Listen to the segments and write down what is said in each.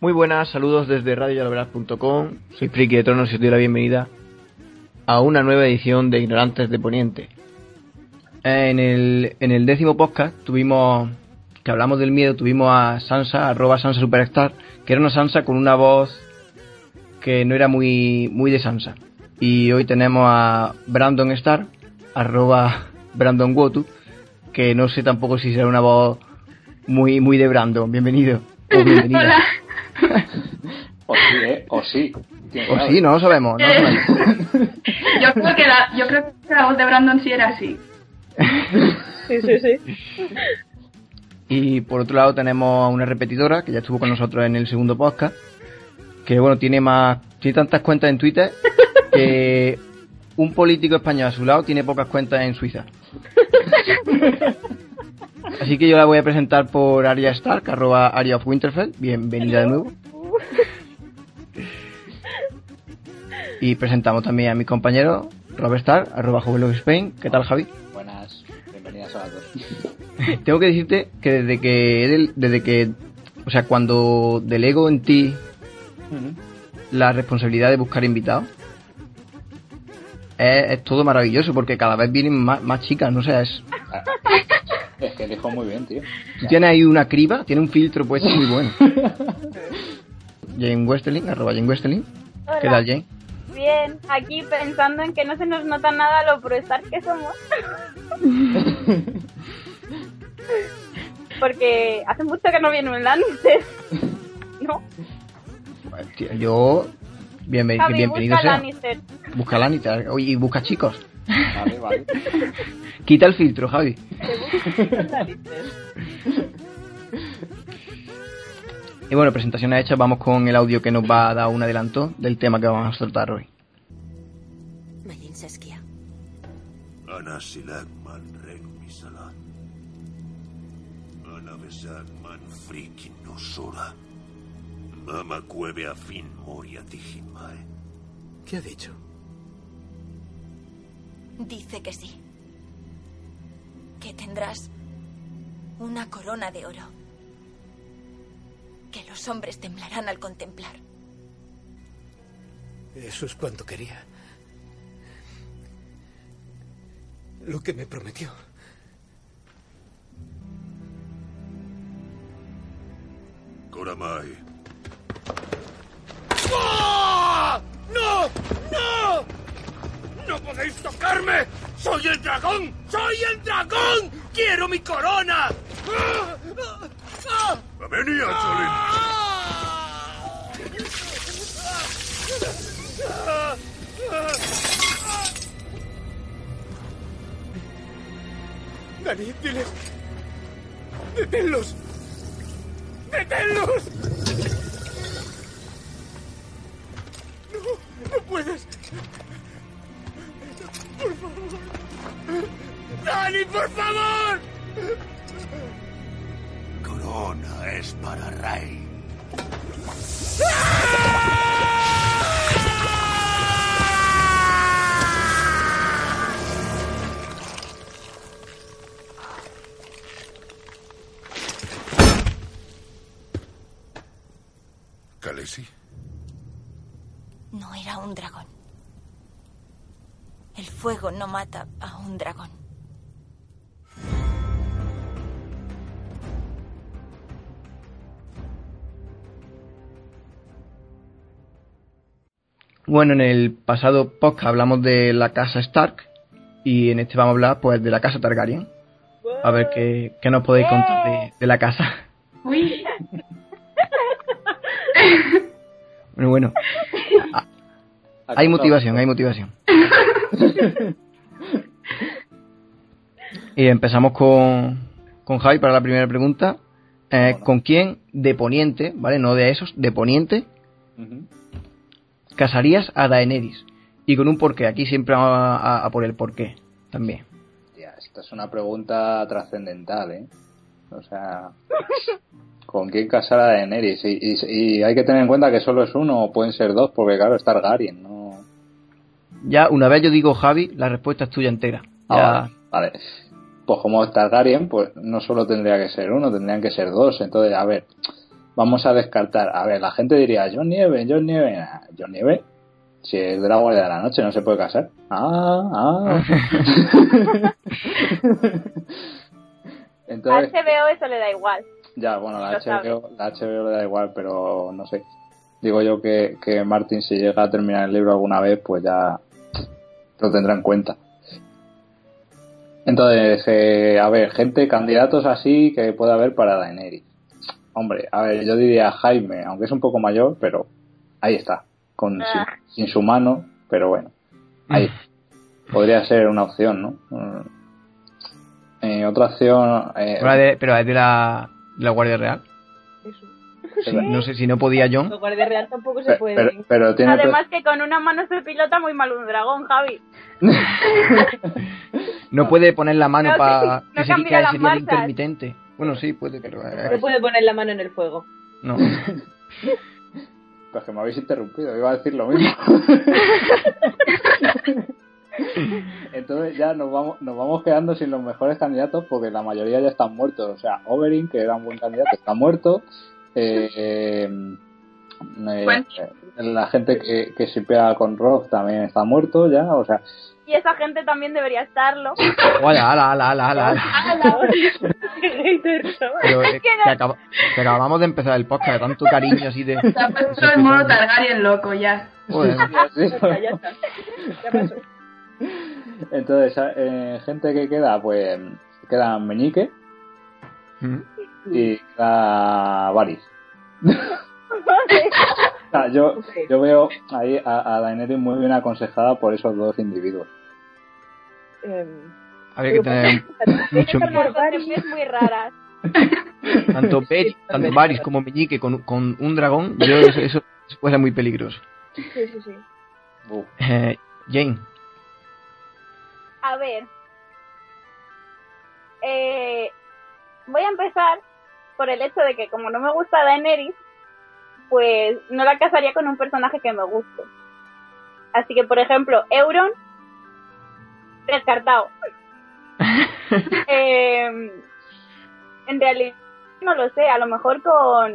Muy buenas, saludos desde radioyaloverás.com. Soy Friki de Tronos y os doy la bienvenida a una nueva edición de Ignorantes de Poniente. En el, en el décimo podcast tuvimos, que hablamos del miedo, tuvimos a Sansa, arroba Sansa Superstar, que era una Sansa con una voz que no era muy, muy de Sansa. Y hoy tenemos a Brandon Star, arroba Brandon Wotu, que no sé tampoco si será una voz muy, muy de Brandon. Bienvenido. O bienvenida. Hola. O sí, ¿eh? O sí. ¿Quién O sí, no lo sabemos. No lo sabemos. Yo creo que la, yo creo que la voz de Brandon sí era así. Sí, sí, sí. Y por otro lado tenemos a una repetidora que ya estuvo con nosotros en el segundo podcast, que bueno, tiene más tiene tantas cuentas en Twitter que un político español a su lado tiene pocas cuentas en Suiza. Así que yo la voy a presentar por Aria Stark, arroba Aria of Winterfell. Bienvenida de nuevo. Y presentamos también a mi compañero Robert Stark, arroba Joven of Spain. ¿Qué tal, Javi? Buenas, bienvenidas a las dos. Tengo que decirte que desde que eres- desde que o sea, cuando delego en ti la responsabilidad de buscar invitados es, es todo maravilloso porque cada vez vienen más, más chicas, no sé, es, Es que elijo muy bien, tío. tú tienes ahí una criba, tiene un filtro puesto muy bueno. Jane Westerling, arroba Jane Westerling. ¿Qué tal, Jane? Bien, aquí pensando en que no se nos nota nada lo prostar que somos. Porque hace mucho que no viene un Lannister. ¿No? Yo. bienven- que Javi, bienvenido busca sea. Lannister. Busca Lannister. Oye, y busca chicos. Vale, vale. Quita el filtro, Javi. Y bueno, presentaciones hechas, vamos con el audio que nos va a dar un adelanto del tema que vamos a tratar hoy. ¿Qué ha dicho? Dice que sí. Que tendrás una corona de oro. Que los hombres temblarán al contemplar. Eso es cuanto quería. Lo que me prometió. Koramai. ¡No! ¡No! ¡No podéis tocarme! ¡Soy el dragón! ¡Soy el dragón! ¡Quiero mi corona! ¡Ah! Venía. Dani, diles. ¡Deténlos! ¡Deténlos! No, no puedes. Por favor. Dani, por favor. Corona es para Rey. Khaleesi. No era un dragón. El fuego no mata a un dragón. Bueno, en el pasado podcast hablamos de la casa Stark y en este vamos a hablar pues de la casa Targaryen. A ver qué, qué nos podéis contar de, de la casa. Uy. Bueno, bueno. Ah, Hay motivación, hay motivación. Y empezamos con, con Javi para la primera pregunta. Eh, ¿Con quién de Poniente, ¿vale? No de esos, de Poniente. Casarías a Daenerys? Y con un porqué. Aquí siempre a, a- a por el porqué también. Tía, esta es una pregunta trascendental, ¿eh? O sea, ¿con quién casar a Daenerys? Y, y- y hay que tener en cuenta que solo es uno o pueden ser dos, porque claro, es Targaryen, ¿no? Ya, una vez yo digo Javi, la respuesta es tuya entera. Ah, Ya- vale. Pues como es Targaryen, pues no solo tendría que ser uno, tendrían que ser dos. Entonces, a ver, vamos a descartar. A ver, la gente diría, John Nieve, John Nieve. John Nieve, si es de la Guardia de la Noche, no se puede casar. Ah, ah. A Entonces, HBO eso le da igual. ya, bueno, la. HBO, la HBO le da igual, pero no sé. Digo yo que, que Martin, si llega a terminar el libro alguna vez, pues ya lo tendrá en cuenta. Entonces, eh, a ver, gente, candidatos así que puede haber para Daenerys. Hombre, a ver, yo diría Jaime, aunque es un poco mayor, pero ahí está, con Ah. sin, sin su mano, pero bueno, ahí podría ser una opción, ¿no? Mm. Eh, otra opción, eh, Pero es de, pero es de la, de la Guardia Real. Eso. Sí, No sé si no podía John. Los guardias real tampoco se pero, pueden. pero, pero tiene Además que con una mano se pilota muy mal un dragón, Javi. No puede poner la mano No, para que- no que, que las sería el marchas. intermitente. Bueno, sí, puede, pero... eh, Se puede poner la mano en el fuego. no. Pues que me habéis interrumpido, iba a decir lo mismo. Entonces ya nos vamos, nos vamos quedando sin los mejores candidatos porque la mayoría ya están muertos. O sea, Oberyn, que era un buen candidato, está muerto. Eh, eh, eh, eh, la gente que, que se pega con Rock también está muerto ya. O sea, Y esa gente también debería estarlo. Ala, ala, ala, ala, ala. Pero eh, que, acaba- que acabamos de empezar el podcast de tanto cariño así de... Se ha el mono Targaryen loco ya. Joder. sí. Ya está, ya está. Ya pasó. entonces eh, gente que queda, pues queda Meñique Mm. y queda Varys. O sea, yo, yo veo ahí a, a Daenerys muy bien aconsejada por esos dos individuos. Em, Habría que tener mucho miedo. muy raras. Tanto, Beri- tanto Varys como Meñique con, con un dragón, yo eso, eso ser muy peligroso. sí, sí, sí. Eh, Jane, A ver. Eh, voy a empezar por el hecho de que como no me gusta Daenerys, pues no la casaría con un personaje que me guste. Así que, por ejemplo, Euron, descartado. Eh, en realidad, no lo sé, a lo mejor con,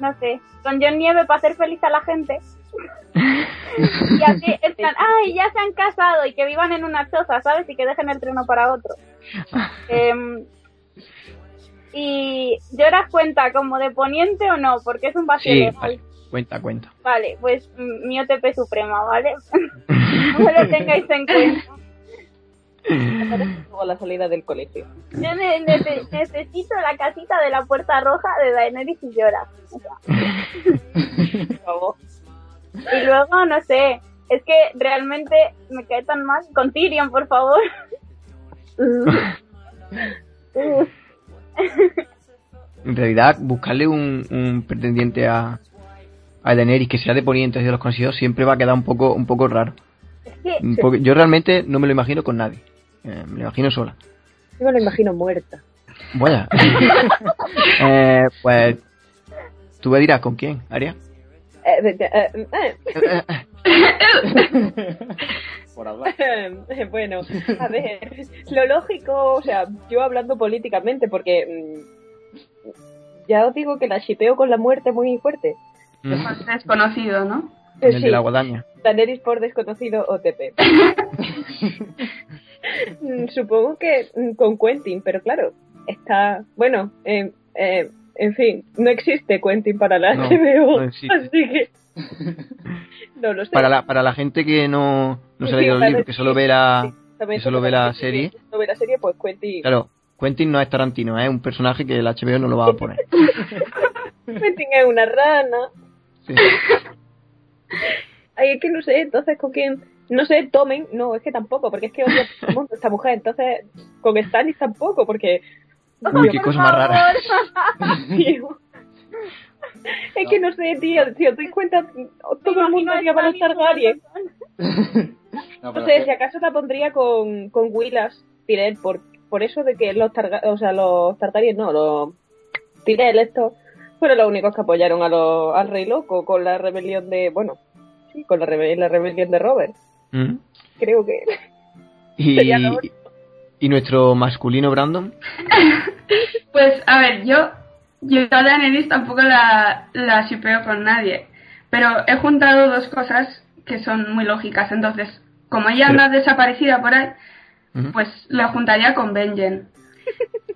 no sé, con John Nieve para hacer feliz a la gente. y así, plan, ay, ya se han casado y que vivan en una choza, ¿sabes? Y que dejen el trono para otro. Em, y lloras cuenta como de poniente o no, porque es un vacío sí, legal. vale, cuenta, cuenta. Vale, pues mm, mi OTP suprema, ¿vale? no lo tengáis en cuenta. Luego a la salida del colegio. Yo ne- nece- necesito la casita de la puerta roja de Daenerys y llora. O sea, Por favor. y luego, no sé, es que realmente me cae tan mal. Con Tyrion, por favor. En realidad, buscarle un, un pretendiente a, a Daenerys que sea de Poniente y de los conocidos siempre va a quedar un poco, un poco raro. Es que Un poco- yo realmente no me lo imagino con nadie. Eh, me lo imagino sola. Yo me lo imagino muerta. Vaya. eh, pues, tú me dirás con quién, Aria. Eh, eh, Por hablar. Bueno, a ver, lo lógico, o sea, yo hablando políticamente, porque mm, ya os digo que la shipeo con la muerte muy fuerte. Más desconocido, ¿no? Eh, el sí, de la guadaña. Daenerys por desconocido OTP. Mm, Supongo que mm, con Quentin, pero claro, está, bueno, eh, eh, en fin, no existe Quentin para la No, HBO, no así que No lo sé. Para la, para la gente que no, no se ha leído el libro, que solo ve la, sí, exactamente, que solo ve la serie. solo ve la serie, pues Quentin, Claro, Quentin no es Tarantino, es un personaje que el HBO no lo va a poner. Quentin es una rana. Sí. Ay, es que no sé, entonces con quién. No sé, tomen. No, es que tampoco, porque es que odia todo el mundo esta mujer. Entonces, con Stannis tampoco, porque. Uy, qué cosa más rara. Tío. Es que no sé, tío, si os dais cuenta, todo el mundo odia a los Targaryen. No, sé, si acaso la pondría con, con Willas, Tyrell, por, por eso de que los Targaryen, o sea, los Targaryen no, los Tyrell estos fueron los únicos que apoyaron a los, al Rey Loco con la rebelión de, bueno, sí, con la, rebe- la rebelión de Robert. ¿Mm? Creo que Y, Sería lo- y nuestro masculino Brandon. Pues, a ver, yo, yo a Daenerys tampoco la, la shipeo con nadie. Pero he juntado dos cosas que son muy lógicas. Entonces, como ella anda desaparecida por ahí, pues la juntaría con Benjen.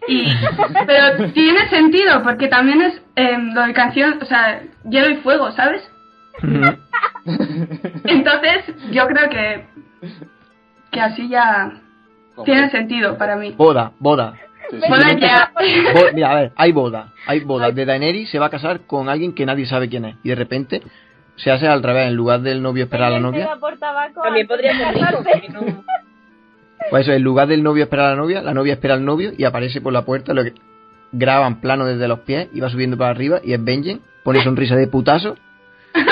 Y, pero tiene sentido, porque también es eh, lo de canción, o sea, hielo y fuego, ¿sabes? Entonces, yo creo que, que así ya tiene sentido para mí. Boda, boda. Sí, sí. Boda ya. Bo- mira, a ver, hay boda. Hay boda. De Daenerys se va a casar con alguien que nadie sabe quién es. Y de repente se hace al revés. En lugar del novio esperar a la novia, va por tabaco también podría ser rico. Pues eso, en lugar del novio esperar a la novia, la novia espera al novio y aparece por la puerta. Lo que graban plano desde los pies y va subiendo para arriba. Y es Benjen. Pone sonrisa de putazo.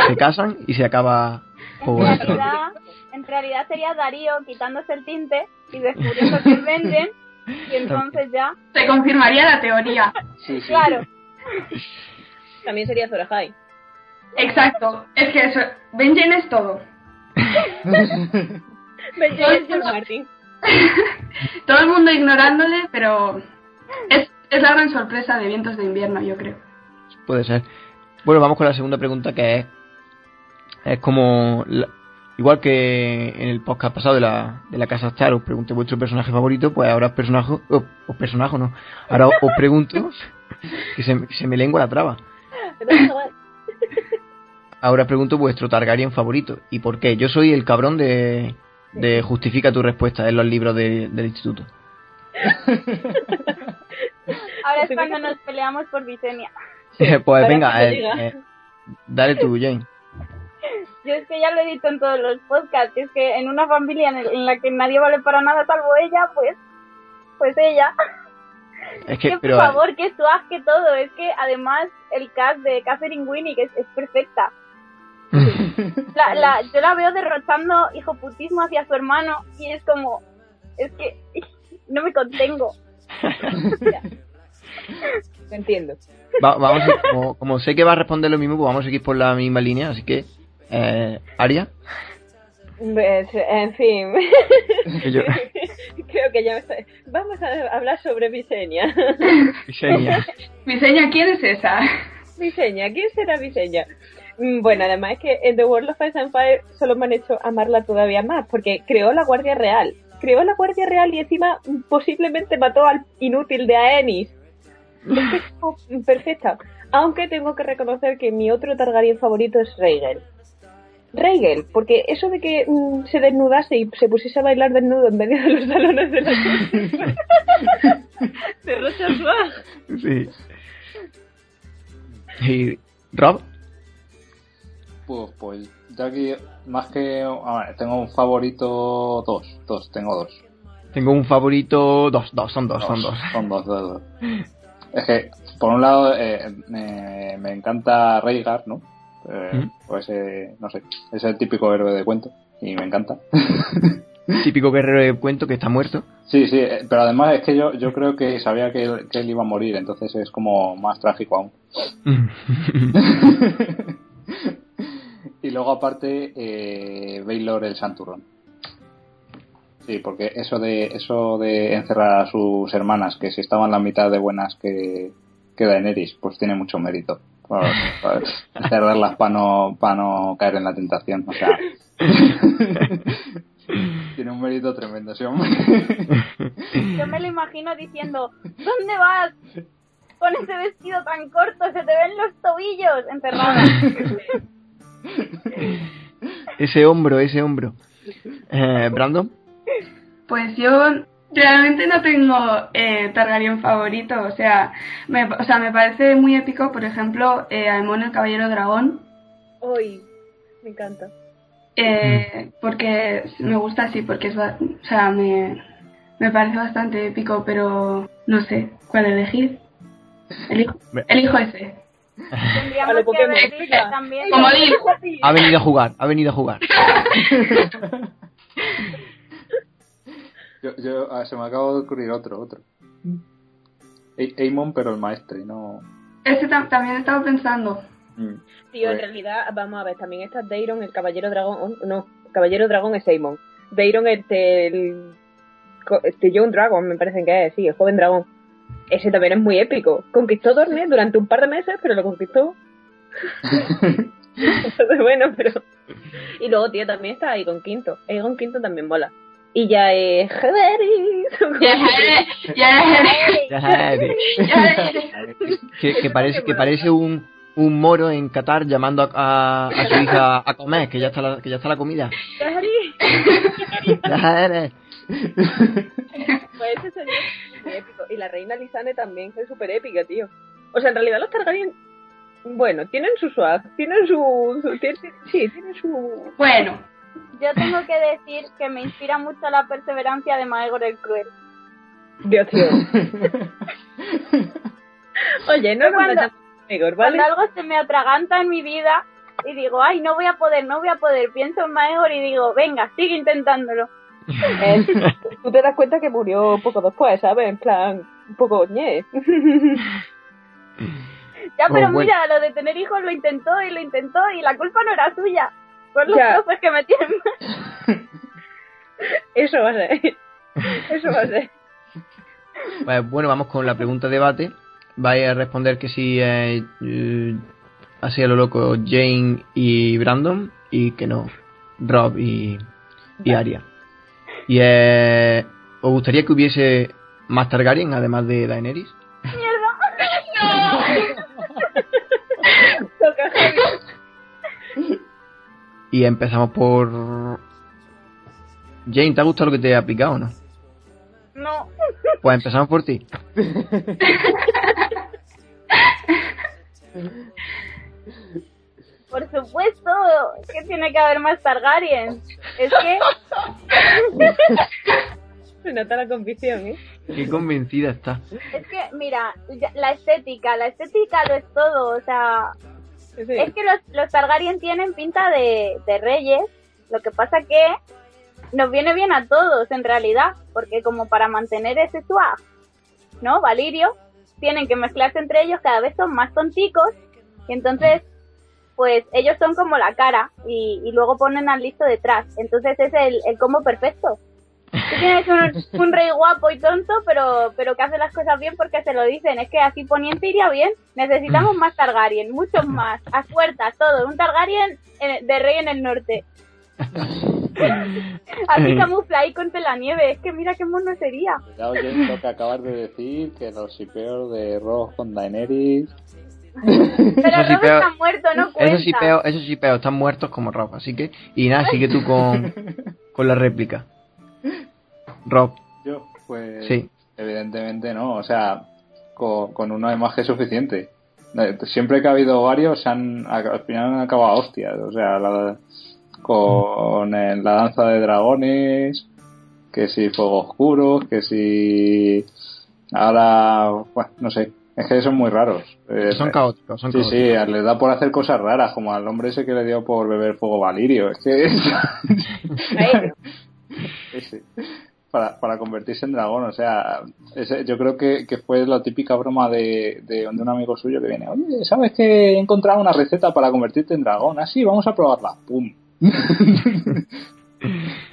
Se casan y se acaba. En Juego de Tronos. realidad, en realidad sería Darío quitándose el tinte y descubriendo que es Benjen. Y entonces ya, Se confirmaría la teoría. Sí, sí. claro, También sería Zora High. Exacto. Es que eso, Benjen es todo. George Martin. Todo el mundo ignorándole, pero es, es la gran sorpresa de Vientos de Invierno, yo creo. Puede ser. Bueno, vamos con la segunda pregunta que es. Es como. la- igual que en el podcast pasado de la, de la Casa Star os pregunté vuestro personaje favorito, pues ahora os personaje. O, os personaje, no. Ahora os pregunto. Que se, que se me lengua la traba. Ahora pregunto vuestro Targaryen favorito. ¿Y por qué? Yo soy el cabrón de. De justifica tu respuesta en los libros de- del instituto. ahora es cuando nos peleamos por Visenya. pues Para venga, eh, eh, dale tú, Jane. Yo es que ya lo he dicho en todos los podcasts, es que en una familia en, el- en la que nadie vale para nada salvo ella, pues, pues ella. Es que, que pero. por favor, que swag, que todo. Es que además el cast de Catherine Winnie es, es perfecta. La, la, yo la veo derrochando hijoputismo hacia su hermano y es como, es que no me contengo. Entiendo. Va- vamos como, como sé que va a responder lo mismo, pues vamos a seguir por la misma línea, así que eh, Aria, Pues, en fin. yo, Creo que ya está... Vamos a hablar sobre Visenya. Xenia. Miseña, ¿quién es esa? Visenya, ¿quién será Visenya? Mm, Bueno, además es que en The World of Ice and Fire solo me han hecho amarla todavía más, porque creó la Guardia Real. Creó la Guardia Real y encima mm, posiblemente mató al inútil de Aenys. Como perfecta. Aunque tengo que reconocer que mi otro Targaryen favorito es Rhaegal. Rhaegal, porque eso de que mm, se desnudase y se pusiese a bailar desnudo en medio de los salones de la de Rocha. Sí. ¿Y Rob? Pues, pues yo aquí, más que. A ver, tengo un favorito. Dos, dos, tengo dos. Tengo un favorito, dos, dos, son dos, son dos. Son dos, dos, dos. Es que, por un lado, eh, me, me encanta Rhaegar, ¿no? Eh, ¿Mm? Pues, eh, no sé, es el típico héroe de cuento y me encanta. Típico guerrero de cuento que está muerto. Sí, sí, eh, pero además es que yo, yo creo que sabía que él, que él iba a morir, entonces es como más trágico aún. Y luego aparte, eh, Baylor el Santurrón. Sí, porque eso de eso de encerrar a sus hermanas, que si estaban la mitad de buenas que, que Daenerys, pues tiene mucho mérito. Para, para encerrarlas para no, para no caer en la tentación. O sea, tiene un mérito tremendo ese hombre. Yo me lo imagino diciendo, ¿dónde vas? Con ese vestido tan corto, se te ven los tobillos encerrada. ese hombro, ese hombro. Eh, Brandon. Pues yo realmente no tengo eh, Targaryen favorito, o sea, me, o sea, me parece muy épico, por ejemplo, eh, Aemon el Caballero Dragón, Uy, me encanta. eh, porque me gusta así, porque es, o sea, me, me parece bastante épico, pero no sé cuál elegir. Elijo, elijo ese. Tendríamos A lo que Pokémon. ver dice también. Como Lil. Ha venido a jugar, ha venido a jugar. Yo, yo, ah, se me acaba de ocurrir otro, otro. Amon, pero el maestre, no. Ese tam- también estaba pensando. Mm. Tío, en realidad, vamos a ver, también está Deiron, el caballero dragón. oh, No, el caballero dragón es Aemon. Deiron, este, el. co- Este Young Dragon, me parece que es, sí, el joven dragón. Ese también es muy épico. Conquistó Dorne durante un par de meses, pero lo conquistó. Entonces, bueno, pero. Y luego, tío, también está Aegon Quinto. Aegon Quinto también mola. Y ya es. Ya eres. que, que parece que parece un, un moro en Qatar llamando a, a- a su hija a comer, que ya está la, que ya está la comida. Ya eres. Pues ese señor es muy épico. Y la reina Lisane también es súper épica, tío. O sea, en realidad los Targaryen, bueno, tienen su swag, tienen su... su- tienen- sí, tienen su... Bueno, Yo tengo que decir que me inspira mucho la perseverancia de Maegor el Cruel. Dios, tío. Oye, no Cuando- Maegor, ¿vale? Cuando algo se me atraganta en mi vida y digo, ay, no voy a poder, no voy a poder, pienso en Maegor y digo, venga, sigue intentándolo. Eh, tú te das cuenta que murió poco después, ¿sabes? En plan, un poco ñe. Ya, Oh, pero bueno. mira, lo de tener hijos lo intentó y lo intentó y la culpa no era suya. Son los profes que me tienen Eso va a ser. Eso va a ser. Bueno, vamos con la pregunta debate. Vais a responder que sí, eh, así a lo loco, Jane y Brandon, y que no, Rob y, y Arya. Y eh, ¿os gustaría que hubiese más Targaryen además de Daenerys? Toca heavy. Y empezamos por... Jane, ¿te ha gustado lo que te he aplicado o no? No. Pues empezamos por ti. Por supuesto que tiene que haber más Targaryen. Es que Se nota la convicción, ¿eh? Qué convencida está. es que mira, la estética, la estética lo es todo, o sea, Sí. es que los, los Targaryen tienen pinta de, de reyes, lo que pasa que nos viene bien a todos en realidad, porque como para mantener ese swag, ¿no? Valirio, tienen que mezclarse entre ellos, cada vez son más tonticos, y entonces, pues ellos son como la cara, y, y luego ponen al listo detrás, entonces es el, el combo perfecto. Tú tienes un, un rey guapo y tonto, pero, pero que hace las cosas bien porque se lo dicen. Es que así poniente iría bien. Necesitamos más Targaryen, muchos más. A fuerzas, todo. Un Targaryen eh, de rey en el norte. Así camufla ahí contra la nieve. Es que mira qué mono sería. Cuidado, que acabas de decir, que los sipeos de Ross con Daenerys... Pero sí Rob peo- está muerto, no cuenta. Esos shipeos, esos shipeos están muertos como Rob, así que... Y nada, sigue tú con, con la réplica. Rob, Yo, pues... Sí. Evidentemente no, o sea, con, con más que suficiente. Siempre que ha habido varios, se han, al final han acabado hostias. O sea, la- con eh, la danza de dragones, que si fuego oscuro, que si. Ahora, bueno, no sé, es que son muy raros. Eh, son caóticos, son Sí, caóticos. sí, les da por hacer cosas raras, como al hombre ese que le dio por beber fuego valirio. Es que. Para, para convertirse en dragón, o sea, ese- yo creo que, que fue la típica broma de, de, de un amigo suyo que viene, oye, ¿sabes que he encontrado una receta para convertirte en dragón? Ah, sí, vamos a probarla. ¡Pum!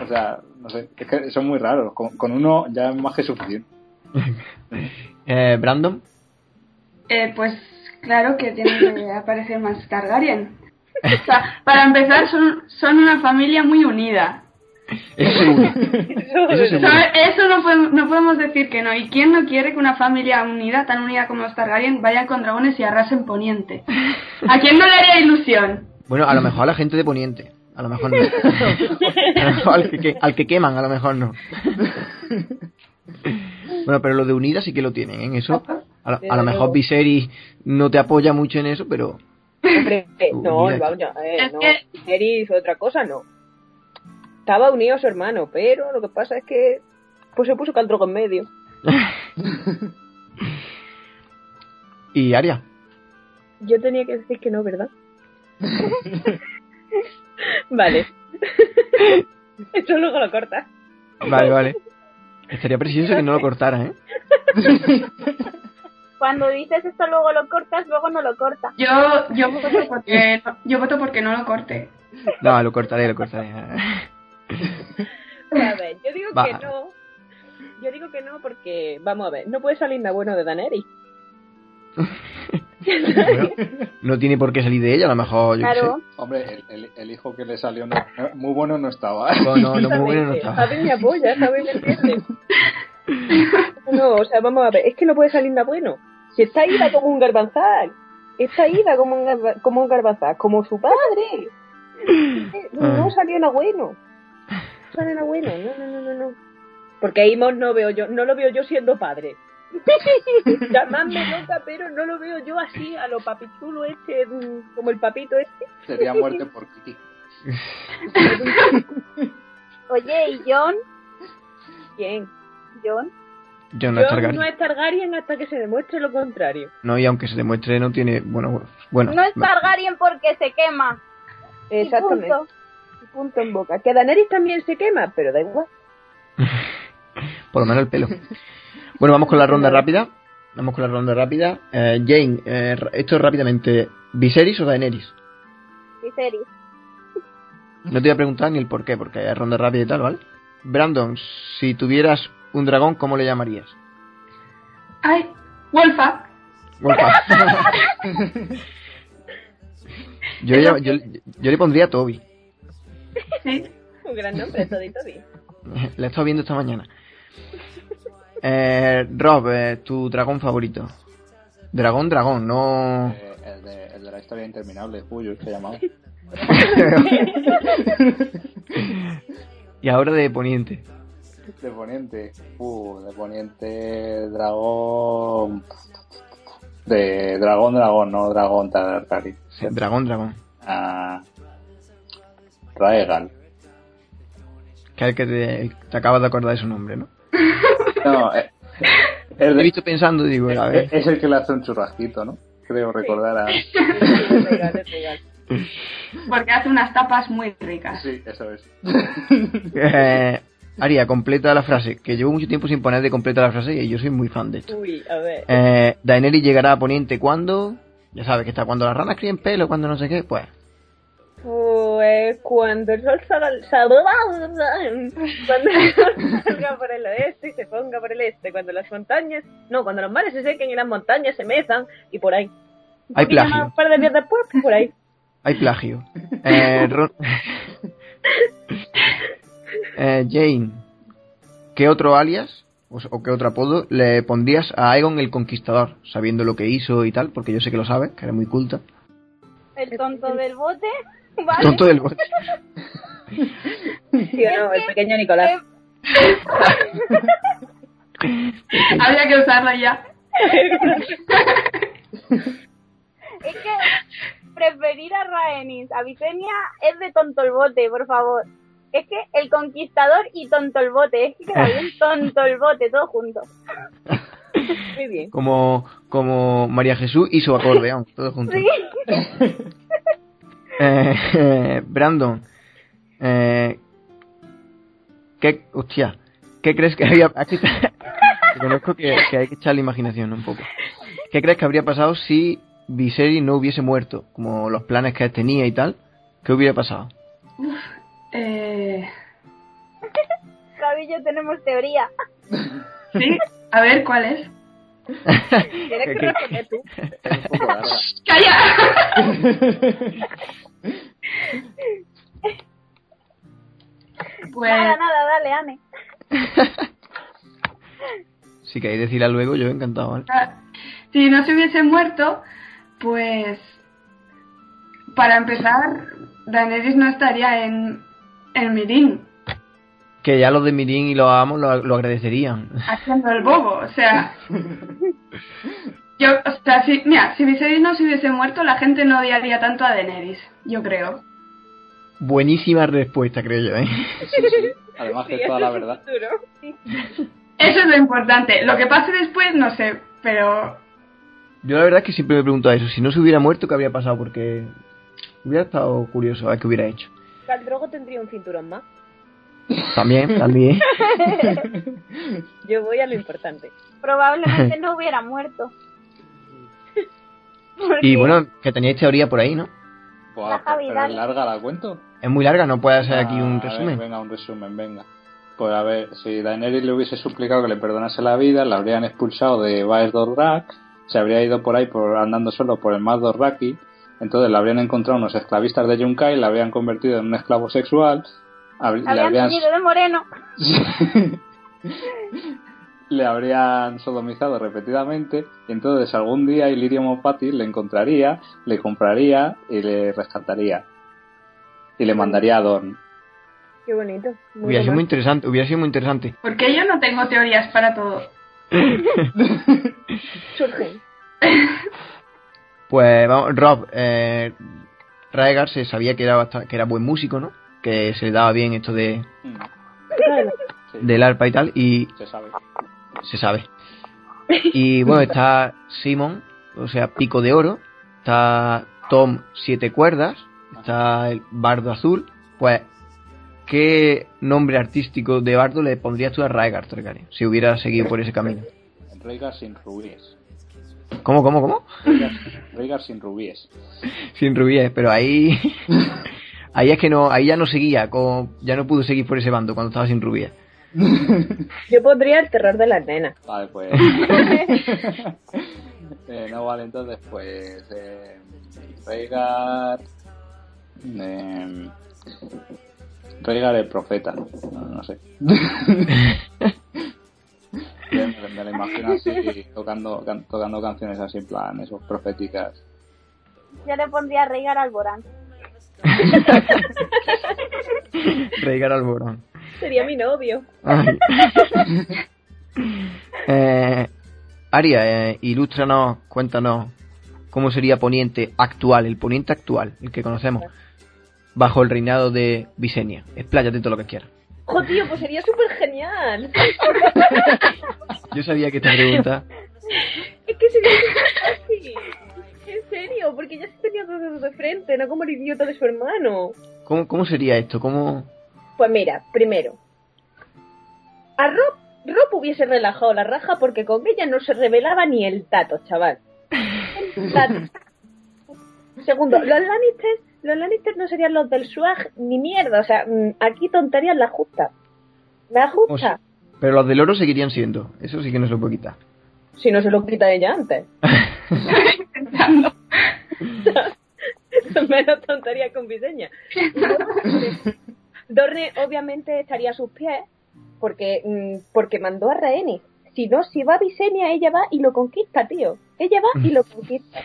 o sea, no sé, es que son muy raros. Con, con uno ya es más que suficiente. Eh, Brandon, eh, pues claro que tiene que aparecer más Targaryen. O sea, para empezar, son, son una familia muy unida. eso seguro. Eso seguro. ¿Sabes? Eso no podemos, no podemos decir que no. ¿Y quién no quiere que una familia unida, tan unida como los Targaryen, vayan con dragones y arrasen Poniente? ¿A quién no le haría ilusión? Bueno, a lo mejor a la gente de Poniente. A lo mejor no. A lo mejor al, que, al que queman, a lo mejor no. Bueno, pero lo de Unida sí que lo tienen, en eso. A, lo- a lo mejor Viserys no te apoya mucho en eso, pero Hombre, no, Unida. vamos, eh, no. otra cosa no. Estaba unido a su hermano, pero lo que pasa es que pues se puso Caldrogo en medio. ¿Y Aria? Yo tenía que decir que no, ¿verdad? vale. Eso luego lo cortas. Vale, vale. Estaría precioso que no lo cortaras, ¿eh? Cuando dices esto luego lo cortas, luego no lo cortas. Yo, yo voto porque yo voto porque no lo corte. No, lo cortaré, lo cortaré. A ver, yo digo Va. que no. Yo digo que no porque, vamos a ver, no puede salir nada bueno de Daneri. Bueno, no tiene por qué salir de ella, a lo mejor yo Claro. Hombre, el, el- el hijo que le salió no- muy bueno no estaba. sé. No, no, no, muy bueno no está. Javi me apoya, Javi me entiende. No, o sea, vamos a ver, es que no puede salir nada bueno. Si está ida como un garbanzal. Está ida como un, garba- como un garbanzal, como su padre. No salió nada bueno. No salió nada bueno, no, no, no, no, no. Porque a Imos no veo yo, no lo veo yo siendo padre. Llamadme loca, pero no lo veo yo así a lo papichulo este, mm, como el papito este. Sería muerte por Kiki. Oye, ¿y John? ¿Quién? John. Yo no es Yo Targaryen. no es Targaryen hasta que se demuestre lo contrario. No, y aunque se demuestre, no tiene. Bueno, bueno. No es Targaryen porque se quema. Y Exactamente. punto. Y punto en boca. Que Daenerys también se quema, pero da igual. Por lo menos el pelo. Bueno, vamos con la ronda rápida. Vamos con la ronda rápida. Eh, Jane, eh, esto rápidamente. ¿Viserys o Daenerys? Viserys. No te voy a preguntar ni el por qué, porque es ronda rápida y tal, ¿vale? Brandon, si tuvieras un dragón, ¿cómo le llamarías? Ay, Wolfa. Wolfgang. yo, le llamo- yo, yo le pondría Toby. Sí. Un gran nombre, bien. La he estado viendo esta mañana. Eh, Rob, eh, tu dragón favorito. Dragón, dragón, no. Eh, el, de, el de la historia interminable, Puyo, se llamaba. y ahora de Poniente. De Poniente. Uh, de Poniente, dragón. De dragón, dragón, no dragón Targaryen. Sí, Dragón, dragón. Ah, Raegal. Que es el que te, te acabas de acordar de su nombre, ¿no? No, eh, es, He visto pensando digo, a ver. es el que le hace un churrasquito, ¿no? Creo recordar a. Es legal, es legal. Porque hace unas tapas muy ricas. Sí, eso es. Eh, Aria, completa la frase. Que llevo mucho tiempo sin poner de completa la frase y yo soy muy fan de esto. Uy, a ver. Eh, Daenerys llegará a Poniente cuando. Ya sabes que está cuando las ranas críen pelo, cuando no sé qué. Pues. Pues cuando el sol salga, cuando el sol salga por el oeste y se ponga por el este, cuando las montañas, no, cuando los mares se sequen y las montañas se mezan y por ahí. Hay plagio. Un par de días después, por ahí. Hay plagio. Eh, Ron- Eh, Jane, ¿qué otro alias o, o qué otro apodo le pondrías a Aegon el Conquistador, sabiendo lo que hizo y tal? Porque yo sé que lo sabes, que eres muy culta. El tonto del bote. ¿Vale? Tonto del bote. Sí o no, el pequeño Nicolás. Había que usarla ya. Es que preferir a Rhaenys a Visenya es de tonto el bote, por favor. Es que el conquistador y tonto el bote, es que queda bien tonto el bote, todo junto. Muy bien. Como, como María Jesús y su acordeón, todo junto. Sí. Eh, eh, Brandon, eh, ¿qué, hostia, ¿qué crees que había... Aquí está- Reconozco que, que hay que echar la imaginación un poco. ¿Qué crees que habría pasado si Viserys no hubiese muerto? Como los planes que él tenía y tal. ¿Qué hubiera pasado? Eh, Javi y yo tenemos teoría. sí, a ver cuál es. Tienes que ¿Qué- responder tú. Es un poco larga. ¡Calla! Pues Nada, nada, dale, Ane. Si queréis decirla luego, yo encantado, ¿vale? si no se hubiese muerto, pues para empezar, Daenerys no estaría en, en Mirin Que ya los de Mirin y los amos lo, lo agradecerían. haciendo el bobo. O sea, yo, o sea, si, mira, si Viserys no se hubiese muerto, la gente no odiaría tanto a Daenerys, yo creo. Buenísima respuesta, creo yo, ¿eh? Además que Sí, es toda la verdad. Eso es lo importante. Lo que pase después, no sé, pero Yo la verdad es que siempre me pregunto eso. Si no se hubiera muerto, ¿qué habría pasado? Porque hubiera estado curioso a ver qué hubiera hecho. Khal Drogo tendría un cinturón más. También, también. Yo voy a lo importante. Probablemente no hubiera muerto. Y bueno, que teníais teoría por ahí, ¿no? Buah, La pero es larga la cuento. Es muy larga, no puede hacer aquí un ver, resumen. venga, un resumen, venga. Pues a ver, si Daenerys le hubiese suplicado que le perdonase la vida, la habrían expulsado de Baes Dorrak, se habría ido por ahí por andando solo por el mar Dorraki, entonces le habrían encontrado unos esclavistas de Yunkai, la habrían convertido en un esclavo sexual, habr- le habían habrían, de moreno. le habrían sodomizado repetidamente, y entonces algún día Illyrio Mopatis le encontraría, le compraría y le rescataría. Y le mandaría a Dorn. Qué bonito. Muy Hubiera sido muy interesante, hubiera sido muy interesante. porque yo no tengo teorías para todo. Surgen. Pues vamos, Rob, eh, Raegar se sabía que era bastante, que era buen músico, ¿no? Que se le daba bien esto de sí, del arpa y tal, y se sabe. se sabe. Y bueno, está Simon, o sea, Pico de Oro, está Tom Siete Cuerdas, está el Bardo Azul. Pues, ¿qué nombre artístico de Bardo le pondrías tú a Raegar Targaryen si hubiera seguido por ese camino? Rhaegar sin rubíes. ¿Cómo, cómo, cómo? Rhaegar, sin rubíes. Sin rubíes, pero ahí. ahí es que no, ahí ya no seguía, como, ya no pudo seguir por ese bando cuando estaba sin rubíes. Yo pondría el terror de las nenas. Vale, pues. eh, no vale, entonces, pues. Eh, Rhaegar. Eh, Rhaegar el profeta. No, no sé. Me, me lo imagino así, tocando, can- tocando canciones así, en plan, esos proféticas. Yo le pondría a Rhaegar Alborán. Rhaegar Alborán. Sería mi novio. Eh, Aria, eh, ilústranos, cuéntanos cómo sería Poniente actual, el Poniente actual, el que conocemos, bajo el reinado de Visenya. Expláyate todo lo que quieras. ¡Jo, tío! Pues sería súper genial. Yo sabía que esta pregunta. Es que sería súper fácil. En serio, porque ya se tenía dos dedos de frente, no como el idiota de su hermano. ¿Cómo, cómo sería esto? ¿Cómo.? Pues mira, primero, a Rob, Rob hubiese relajado la raja porque con ella no se revelaba ni el tato, chaval. El tato. Segundo, los Lannister, los Lannister no serían los del swag ni mierda, o sea, mm, aquí tonterías la justa. La O justa. sea, pero los del oro seguirían siendo. Eso sí que no se lo puede quitar. Si no se lo quita ella antes. Intentando. Menos tontería con Viseña. Dorne obviamente estaría a sus pies porque, mm, porque mandó a Rhaenys. Si no, si va Visenya, ella va y lo conquista, tío. Ella va y lo conquista.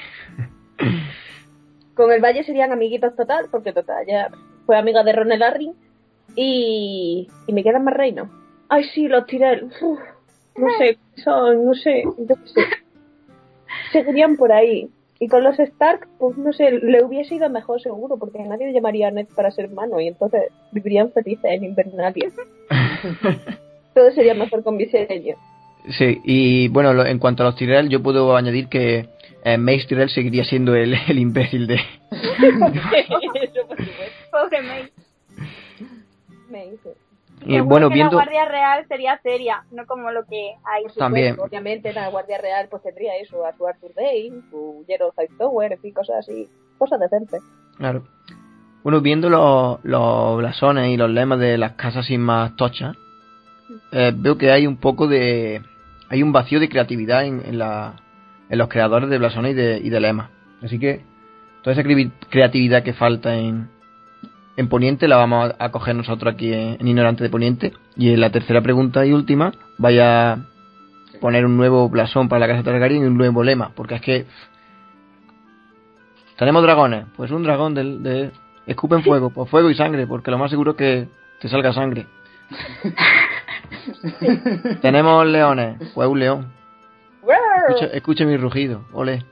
Con el Valle serían amiguitos total, porque total, ya fue amiga de Ronel Arryn. Y, y me quedan más reinos. Ay, sí, los Tyrell. Uf, no sé, son, no sé, yo qué sé. Seguirían por ahí. Y con los Stark, pues no sé, le hubiese ido mejor seguro, porque nadie le llamaría a Ned para ser hermano y entonces vivirían felices en Invernalia. Todo sería mejor con Viseño. Sí, y bueno, lo- en cuanto a los Tyrell, yo puedo añadir que eh, Mace Tyrell seguiría siendo el, el imbécil de. Pobre hizo. Y Seguro bueno, que viendo. la Guardia Real sería seria, no como lo que hay. Supuesto, También. Obviamente la Guardia Real pues tendría eso, a su Arthur Dane, su Gerald Hightower, en fin, cosas así. Cosas decentes. Claro. Bueno, viendo los, los blasones y los lemas de las casas sin más tochas, eh, veo que hay un poco de. Hay un vacío de creatividad en, en, la, en los creadores de blasones y de, y de lemas. Así que toda esa cre- creatividad que falta en, en Poniente la vamos a, a coger nosotros aquí en, en Ignorante de Poniente. Y en la tercera pregunta y última, vaya a poner un nuevo blasón para la casa Targaryen y un nuevo lema. Porque es que Tenemos dragones. Pues un dragón del, de... Escupen fuego. Pues fuego y sangre, porque lo más seguro es que te salga sangre. Tenemos leones. Pues un león. Escucha, mi rugido. Ole.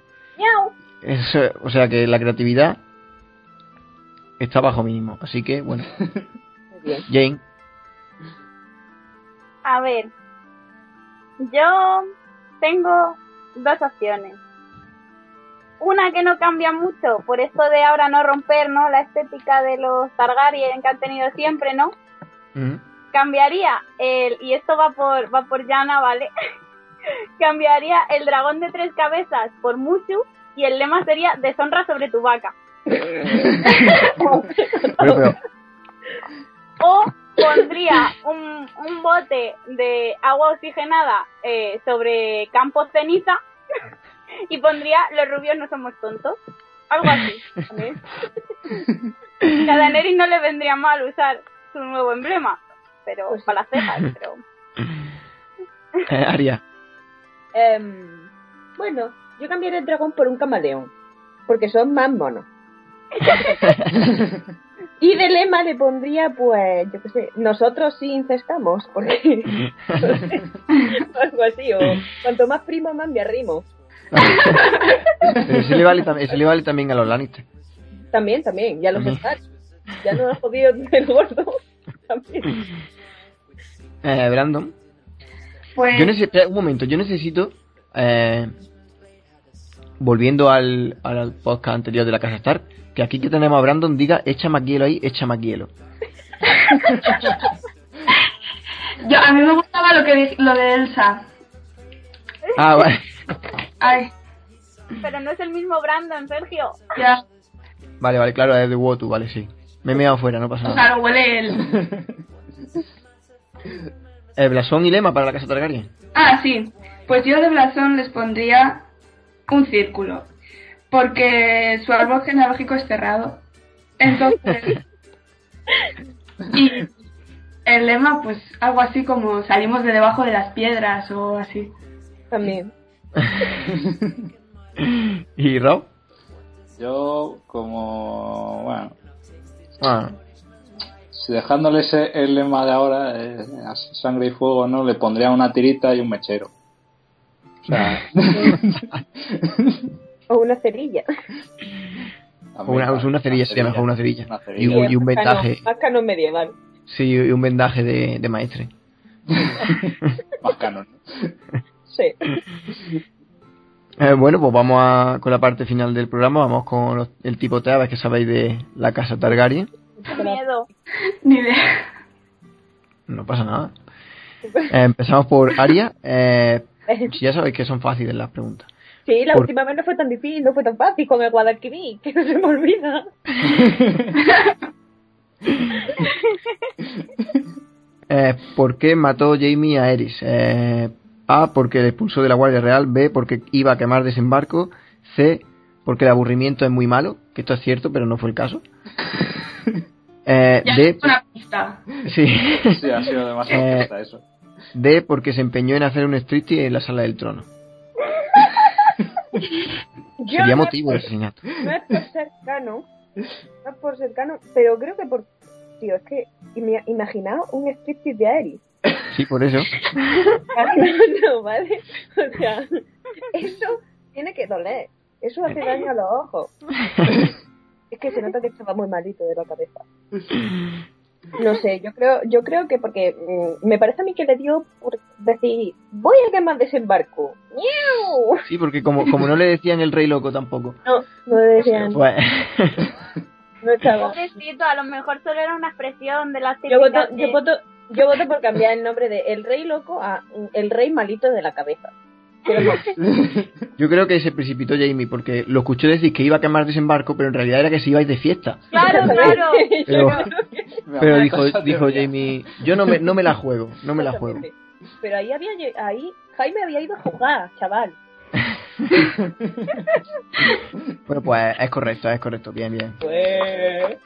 Eso- o sea que la creatividad está bajo mínimo. Así que, bueno. Bien. Jane. A ver, yo tengo dos opciones. Una que no cambia mucho, por esto de ahora no romper, ¿no? La estética de los Targaryen que han tenido siempre, ¿no? Cambiaría el, y esto va por, va por Yana, ¿vale? Cambiaría el dragón de tres cabezas por Mushu y el lema sería deshonra sobre tu vaca. O pondría un, un bote de agua oxigenada eh, sobre campos ceniza y pondría los rubios no somos tontos. Algo así. a Daenerys no le vendría mal usar su nuevo emblema, pero Pues para las cejas, pero... eh, Aria. Em, bueno, yo cambiaré el dragón por un camaleón. Porque son más monos. y de lema le pondría, pues, yo qué sé, nosotros sí incestamos. Porque. algo así, o cuanto más primo, más me arrimo. Pero ese le, vale, ese le vale también a los Lannister. También, también, ya los. Stark. Ya no has jodido el gordo. También. Eh, Brandon. Pues, Yo necesito, un momento, yo necesito, eh, volviendo al, al podcast anterior de la Casa Stark, que aquí que tenemos a Brandon diga, echa más hielo ahí, echa más hielo. yo, a mí me gustaba lo que lo de Elsa. Ah, vale. Ay, Pero no es el mismo Brandon, Sergio. ya, Vale, vale, claro, es de Wotu, vale, sí. Me he meado fuera, no pasa nada. claro, huele él. Eh, blasón y lema para la Casa Targaryen. Ah, sí. Pues yo de blasón les pondría un círculo. Porque su árbol genealógico es cerrado. Entonces. y el lema, pues algo así como salimos de debajo de las piedras o así. También. ¿Y Rob? Yo, como. Bueno, Ah, si dejándole ese, el lema de ahora, eh, a sangre y fuego, ¿no? Le pondría una tirita y un mechero. O sea. O una cerilla. una, una cerilla sería mejor, una cerilla. Una Y cerilla. un, y vendaje, Más canon medieval. sí, y un vendaje de, de maestre. Más canon. Sí. Eh, bueno, pues vamos a, con la parte final del programa, vamos con los- el tipo T, a ver qué sabéis de la Casa Targaryen. Qué miedo. Ni idea. No pasa nada. Eh, empezamos por Aria. Eh, ya sabéis que son fáciles las preguntas. Sí, la Por- última vez no fue tan difícil, no fue tan fácil con el Guadalquivir, que no se me olvida. Eh, ¿Por qué mató Jamie a Eris? Eh, A, porque le expulsó de la Guardia Real. B, porque iba a quemar desembarco. C, porque el aburrimiento es muy malo. Que esto es cierto, pero no fue el caso. Eh, Ya D, es una pista. sí. Sí, ha sido demasiado Eh, corta eso. D, porque se empeñó en hacer un striptease en la sala del trono. Yo Sería no, motivo de asesinato. no es por cercano, no es por cercano, pero creo que por... Tío, es que ima- imaginaos un striptease de Aerys. Sí, por eso. no, ¿vale? O sea, eso tiene que doler. Eso hace daño a los ojos. Es que se nota que estaba muy malito de la cabeza. No sé, yo creo, yo creo que porque mm, me parece a mí que le dio por decir, voy a quemar desembarco. ¡Miau! Sí, porque como, como no le decían el rey loco tampoco. No, no decían, Pues, no estaba. Pobrecito, a lo mejor solo era una expresión de las Yo voto, yo voto, yo voto por cambiar el nombre de el rey loco a el rey malito de la cabeza. Yo creo que se precipitó Jamie porque lo escuchó decir que iba a quemar desembarco, pero en realidad era que se ibais de fiesta. Claro, claro. Pero, dijo, dijo. Jamie, yo no me, no me la juego, no me la juego. Pero ahí había ahí Jaime había ido a jugar, chaval. Bueno, pues es correcto, es correcto, bien, bien. Pues...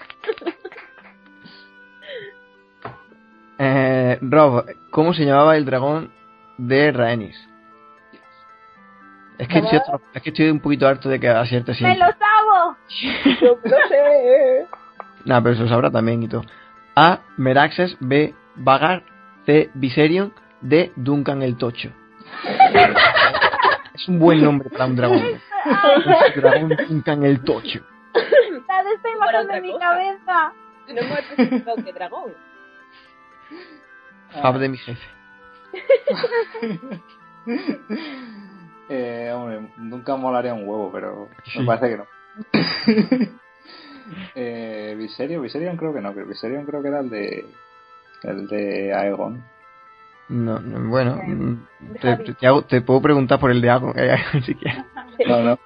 Eh, Rob, ¿cómo se llamaba el dragón de Rhaenys? Es que, estoy, es que estoy un poquito harto de que acierte ¡Me siempre. lo sabo! Yo no sé. Nah, pero se lo sabrá también y todo. A. Meraxes. B. Vagar. C. Viserion. D. Duncan el Tocho. es un buen nombre para un dragón. El dragón Duncan el Tocho. La de esta imagen de mi cosa. cabeza. No hemos especificado qué dragón. Fab de mi jefe. Eh, hombre, nunca molaría un huevo, pero Sí. me parece que no. eh, Viserion, Viserion creo que no, que Viserion creo que era el de el de Aegon. No, no, bueno, mm, te, te- te hago- te puedo preguntar por el de Agon, eh, si quieres. No, no.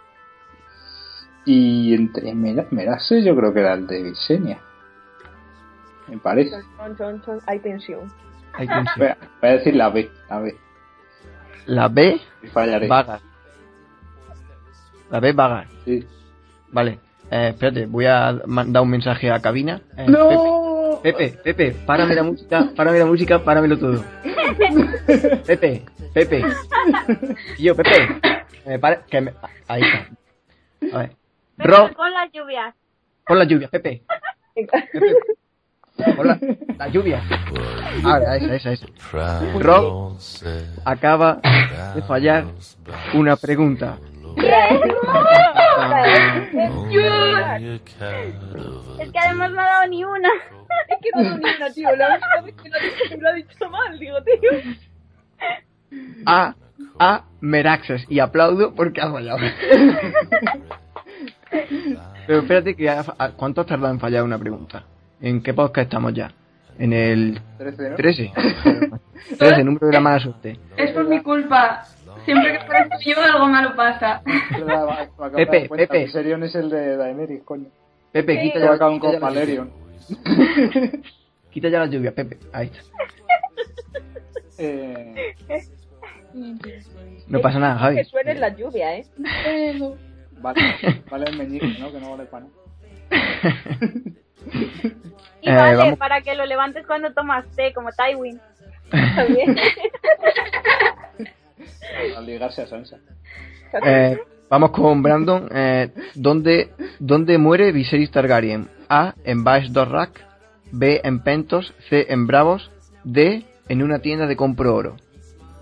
Y entre Mera- Meraxes yo creo que era el de Visenya. Me parece. Hay tensión. Hay Voy a, voy a decir la B, la B. La B, Y fallaré. Vagar. La B, Vagar. Sí. Vale. Eh, espérate, voy a mandar un mensaje a cabina. Eh, ¡No! Pepe, Pepe, Pepe, párame la música, párame la música, páramelo todo. Pepe, Pepe. Yo, Pepe. Que me pare- que me- Ahí está. A ver. Ro, Con las lluvias. pon la lluvia, Pepe. Pepe. Pon la, lluvia. Ahora, esa, esa, esa. Rob acaba de fallar una pregunta. Es que además no ha dado ni una. Es que no ni una, tío. La única vez que lo ha dicho, que lo ha dicho mal, digo, tío. A, a Meraxes. Y aplaudo porque has fallado. Pero espérate, que ha- ¿cuánto has tardado en fallar una pregunta? ¿En qué podcast estamos ya? En el 13, ¿no? 13. 13, número de la mala suerte. Es por mi culpa. Siempre que aparezco yo algo malo pasa. Pepe, Pepe. Viserion es el de Daenerys, coño. Pepe, quita ya, con quita ya la Valerion. Quita ya la lluvia, Pepe. Ahí está. Eh, No pasa nada, Que Javi. suene la lluvia, ¿eh? vale, vale el meñique, ¿no? Que no vale para nada. Y Eh, vale, vamos. para que lo levantes cuando tomas té, como Tywin. También. Al ligarse a Sansa. Eh, vamos con Brandon. Eh, ¿dónde, ¿Dónde muere Viserys Targaryen? A. En Baes Dorrak. B. En Pentos. C. En Bravos. D. En una tienda de compro oro.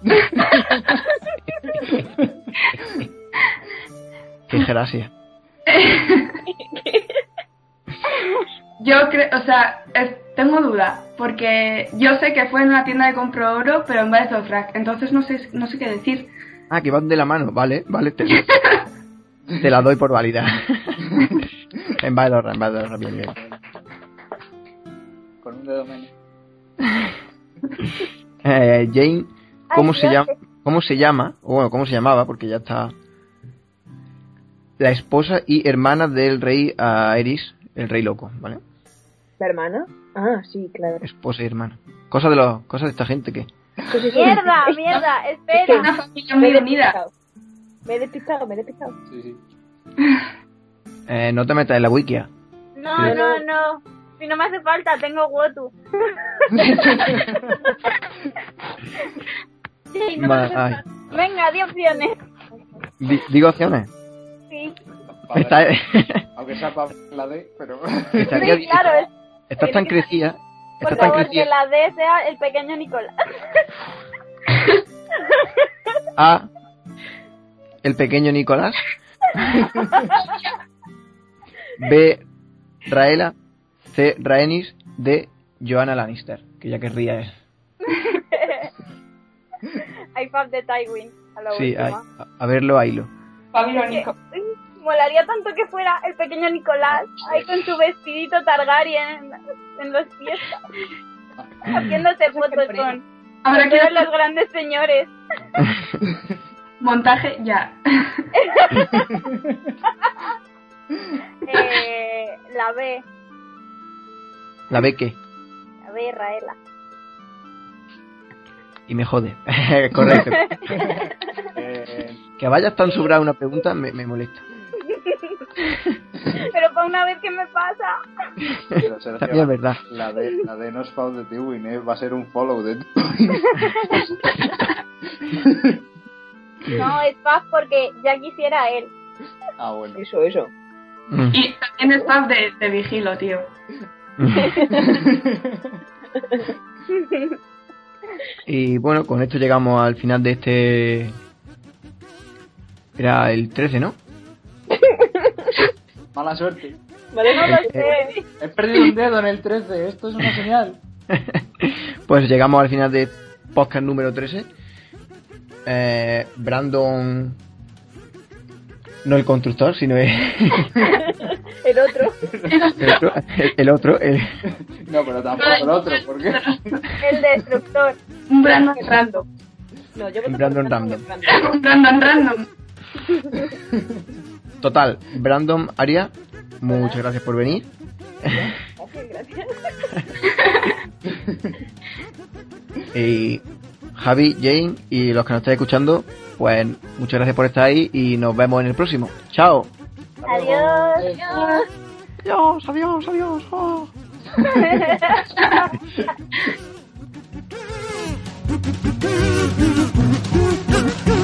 Qué gracia. Yo creo, o sea, es- tengo duda, porque yo sé que fue en una tienda de compro oro, pero en vez de Dothraki, entonces no sé, no sé qué decir. Ah, que van de la mano. Vale, vale. Te, te la doy por válida. en Dorrak, en Dorrak, bien, bien. Con un dedo menos. Eh, Jane, ¿cómo Ay, se llama? ¿Cómo se llama? O bueno, ¿cómo se llamaba? Porque ya está. La esposa y hermana del rey Aerys, el rey loco, ¿vale? ¿La hermana? Ah, sí, claro. Esposa y hermana. Cosa de los, cosas de esta gente que. Mierda, mierda, Es espera. una familia Me muy he unida. despistado. Me he despistado, me he despistado. Sí, sí. Eh, no te metas en la wikia. No, Sí. no, no. Si no me hace falta, tengo Wotu. Sí, no me hace falta. Venga, di opciones. Di- digo opciones. Sí, Aunque sea para la D, pero. estaría sí bien. claro. es- Estás tan crecida. Por Estás tan favor, que la D sea el pequeño Nicolás. A. El pequeño Nicolás. B. Raela. C. Rhaenys. D. Joanna Lannister. Que ya querría es. I fab de Tywin. A la Sí, a, a verlo, ahilo. Babilónico. Uy, Molaría tanto que fuera el pequeño Nicolás ahí con su vestidito Targaryen en, en los pies, haciéndose fotos con, Habrá con que todos los grandes señores. montaje ya. Eh, la B, La B que. la B, Raela. Y me jode. Correcto. Eh, Que vayas tan sobrada una pregunta me, me molesta. Pero para una vez que me pasa, pero Sergio, También es verdad. La D, la D no es foul de Tywin, eh, va a ser un follow de no es fab porque ya quisiera él. Ah, bueno. Eso, eso. Mm. Y también staff de, de vigilo, tío. Y bueno, con esto llegamos al final de este. Era el 13, ¿no? Mala suerte. Vale, no lo Eh, sé. He perdido un dedo en el 13. Esto es una señal. Pues llegamos al final de podcast número 13. Eh, Brandon. No el constructor, sino el, El otro. el otro. El, el otro, el- No, pero tampoco el otro. ¿Por qué? El destructor. Un Brandon random. No, yo voto Brandon Random. Brandon. Un Brandon random. Total, Brandon Aria, muchas gracias por venir. Gracias. Y Javi, Jane y los que nos estáis escuchando, pues muchas gracias por estar ahí y nos vemos en el próximo. Chao. Adiós. Adiós, adiós, adiós. oh. Adiós.